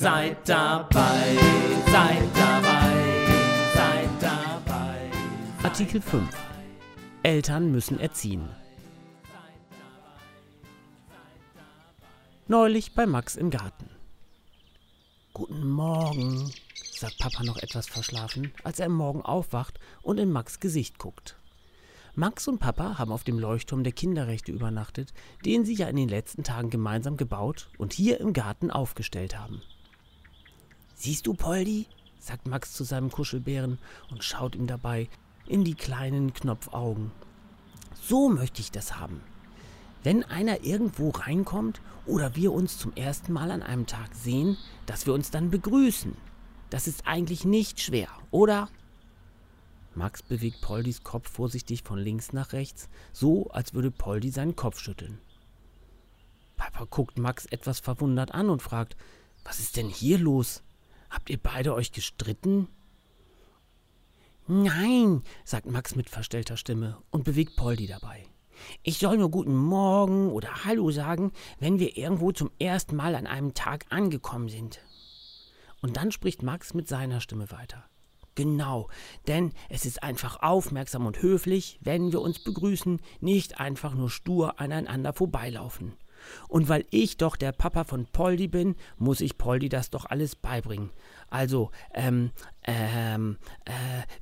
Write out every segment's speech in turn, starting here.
Seid dabei, seid dabei, seid dabei. Artikel 5. Eltern müssen erziehen. Neulich bei Max im Garten. Guten Morgen, sagt Papa noch etwas verschlafen, als er am Morgen aufwacht und in Max Gesicht guckt. Max und Papa haben auf dem Leuchtturm der Kinderrechte übernachtet, den sie ja in den letzten Tagen gemeinsam gebaut und hier im Garten aufgestellt haben. Siehst du, Poldi? sagt Max zu seinem Kuschelbären und schaut ihm dabei in die kleinen Knopfaugen. So möchte ich das haben. Wenn einer irgendwo reinkommt oder wir uns zum ersten Mal an einem Tag sehen, dass wir uns dann begrüßen. Das ist eigentlich nicht schwer, oder? Max bewegt Poldis Kopf vorsichtig von links nach rechts, so als würde Poldi seinen Kopf schütteln. Papa guckt Max etwas verwundert an und fragt, was ist denn hier los? Habt ihr beide euch gestritten? Nein, sagt Max mit verstellter Stimme und bewegt Poldi dabei. Ich soll nur guten Morgen oder Hallo sagen, wenn wir irgendwo zum ersten Mal an einem Tag angekommen sind. Und dann spricht Max mit seiner Stimme weiter. Genau, denn es ist einfach aufmerksam und höflich, wenn wir uns begrüßen, nicht einfach nur stur aneinander vorbeilaufen. Und weil ich doch der Papa von Poldi bin, muss ich Poldi das doch alles beibringen. Also, ähm, ähm, äh,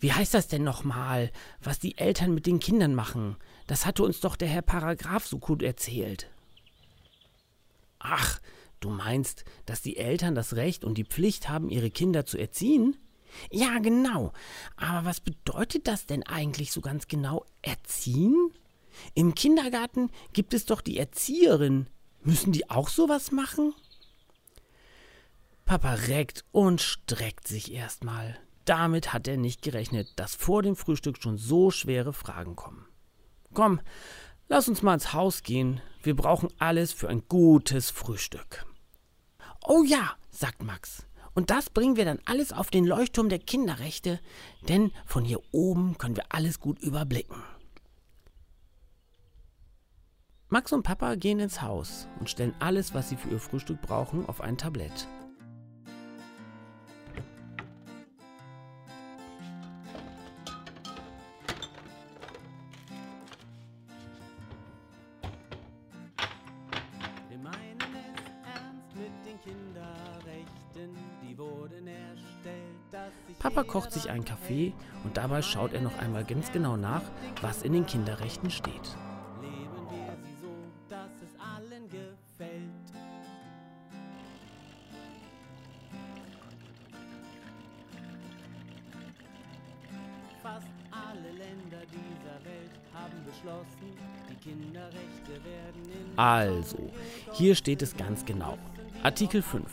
wie heißt das denn nochmal, was die Eltern mit den Kindern machen? Das hatte uns doch der Herr Paragraph so gut erzählt. Ach, du meinst, dass die Eltern das Recht und die Pflicht haben, ihre Kinder zu erziehen? Ja, genau. Aber was bedeutet das denn eigentlich so ganz genau? Erziehen? Im Kindergarten gibt es doch die Erzieherin. Müssen die auch sowas machen? Papa reckt und streckt sich erstmal. Damit hat er nicht gerechnet, dass vor dem Frühstück schon so schwere Fragen kommen. Komm, lass uns mal ins Haus gehen. Wir brauchen alles für ein gutes Frühstück. Oh ja, sagt Max. Und das bringen wir dann alles auf den Leuchtturm der Kinderrechte, denn von hier oben können wir alles gut überblicken. Max und Papa gehen ins Haus und stellen alles, was sie für ihr Frühstück brauchen, auf ein Tablett. Wir meinen es ernst mit den Kinderrechten, die wurden erstellt, dass sich Papa kocht sich einen Kaffee und dabei schaut er noch einmal ganz genau nach, was in den Kinderrechten steht. Also, hier steht es ganz genau. Artikel 5.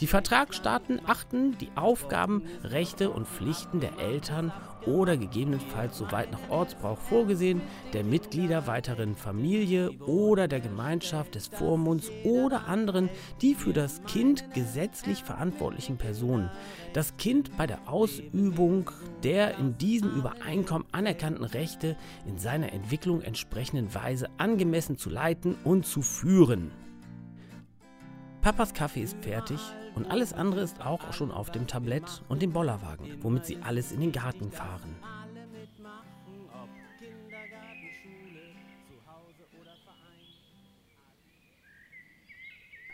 Die Vertragsstaaten achten die Aufgaben, Rechte und Pflichten der Eltern oder gegebenenfalls soweit nach Ortsbrauch vorgesehen, der Mitglieder weiteren Familie oder der Gemeinschaft des Vormunds oder anderen, die für das Kind gesetzlich verantwortlichen Personen, das Kind bei der Ausübung der in diesem Übereinkommen anerkannten Rechte in seiner Entwicklung entsprechenden Weise angemessen zu leiten und zu führen. Papas Kaffee ist fertig und alles andere ist auch schon auf dem Tablett und dem Bollerwagen, womit sie alles in den Garten fahren.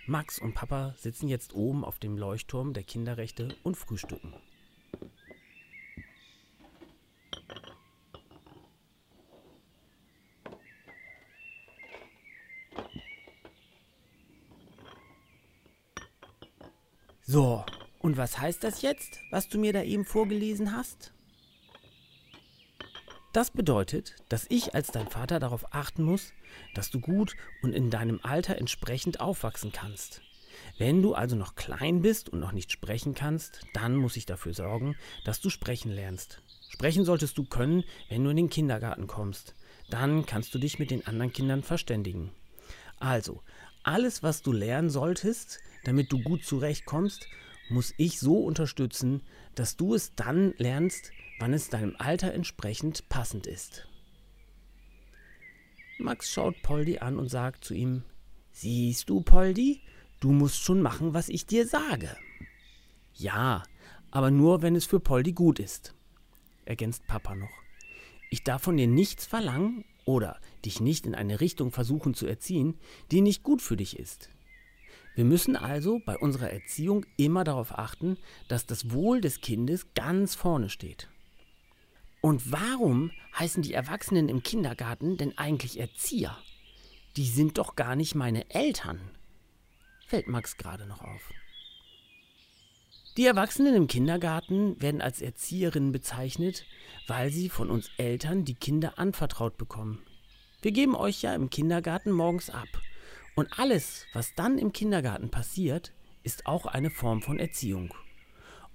Max und Papa sitzen jetzt oben auf dem Leuchtturm der Kinderrechte und frühstücken. So, und was heißt das jetzt, was du mir da eben vorgelesen hast? Das bedeutet, dass ich als dein Vater darauf achten muss, dass du gut und in deinem Alter entsprechend aufwachsen kannst. Wenn du also noch klein bist und noch nicht sprechen kannst, dann muss ich dafür sorgen, dass du sprechen lernst. Sprechen solltest du können, wenn du in den Kindergarten kommst. Dann kannst du dich mit den anderen Kindern verständigen. Also, alles, was du lernen solltest, damit du gut zurechtkommst, muss ich so unterstützen, dass du es dann lernst, wann es deinem Alter entsprechend passend ist. Max schaut Poldi an und sagt zu ihm, Siehst du, Poldi, du musst schon machen, was ich dir sage. Ja, aber nur, wenn es für Poldi gut ist, ergänzt Papa noch. Ich darf von dir nichts verlangen oder dich nicht in eine Richtung versuchen zu erziehen, die nicht gut für dich ist. Wir müssen also bei unserer Erziehung immer darauf achten, dass das Wohl des Kindes ganz vorne steht. Und warum heißen die Erwachsenen im Kindergarten denn eigentlich Erzieher? Die sind doch gar nicht meine Eltern. Fällt Max gerade noch auf. Die Erwachsenen im Kindergarten werden als Erzieherinnen bezeichnet, weil sie von uns Eltern die Kinder anvertraut bekommen. Wir geben euch ja im Kindergarten morgens ab. Und alles, was dann im Kindergarten passiert, ist auch eine Form von Erziehung.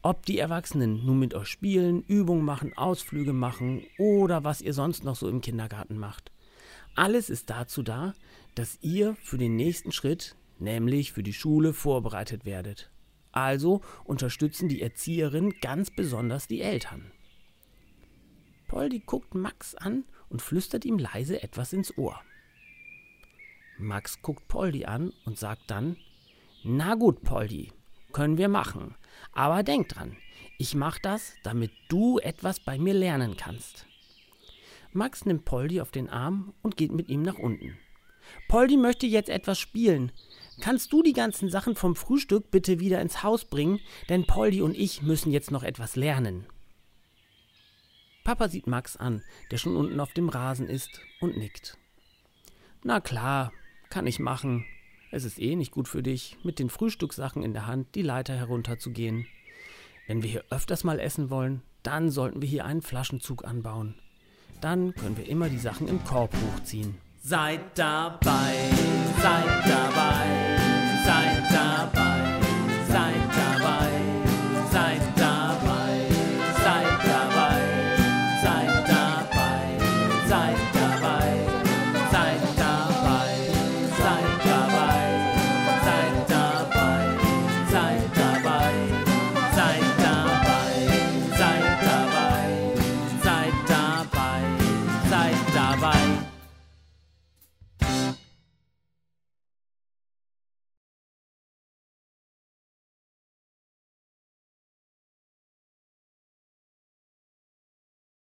Ob die Erwachsenen nun mit euch spielen, Übungen machen, Ausflüge machen oder was ihr sonst noch so im Kindergarten macht. Alles ist dazu da, dass ihr für den nächsten Schritt, nämlich für die Schule, vorbereitet werdet. Also unterstützen die Erzieherinnen ganz besonders die Eltern. Poldi guckt Max an und flüstert ihm leise etwas ins Ohr. Max guckt Poldi an und sagt dann, na gut, Poldi, können wir machen. Aber denk dran, ich mach das, damit du etwas bei mir lernen kannst. Max nimmt Poldi auf den Arm und geht mit ihm nach unten. Poldi möchte jetzt etwas spielen. Kannst du die ganzen Sachen vom Frühstück bitte wieder ins Haus bringen, denn Poldi und ich müssen jetzt noch etwas lernen. Papa sieht Max an, der schon unten auf dem Rasen ist, und nickt. Na klar, kann ich machen, es ist eh nicht gut für dich, mit den Frühstückssachen in der Hand die Leiter herunterzugehen. Wenn wir hier öfters mal essen wollen, dann sollten wir hier einen Flaschenzug anbauen. Dann können wir immer die Sachen im Korb hochziehen. Seid dabei, seid dabei, seid dabei.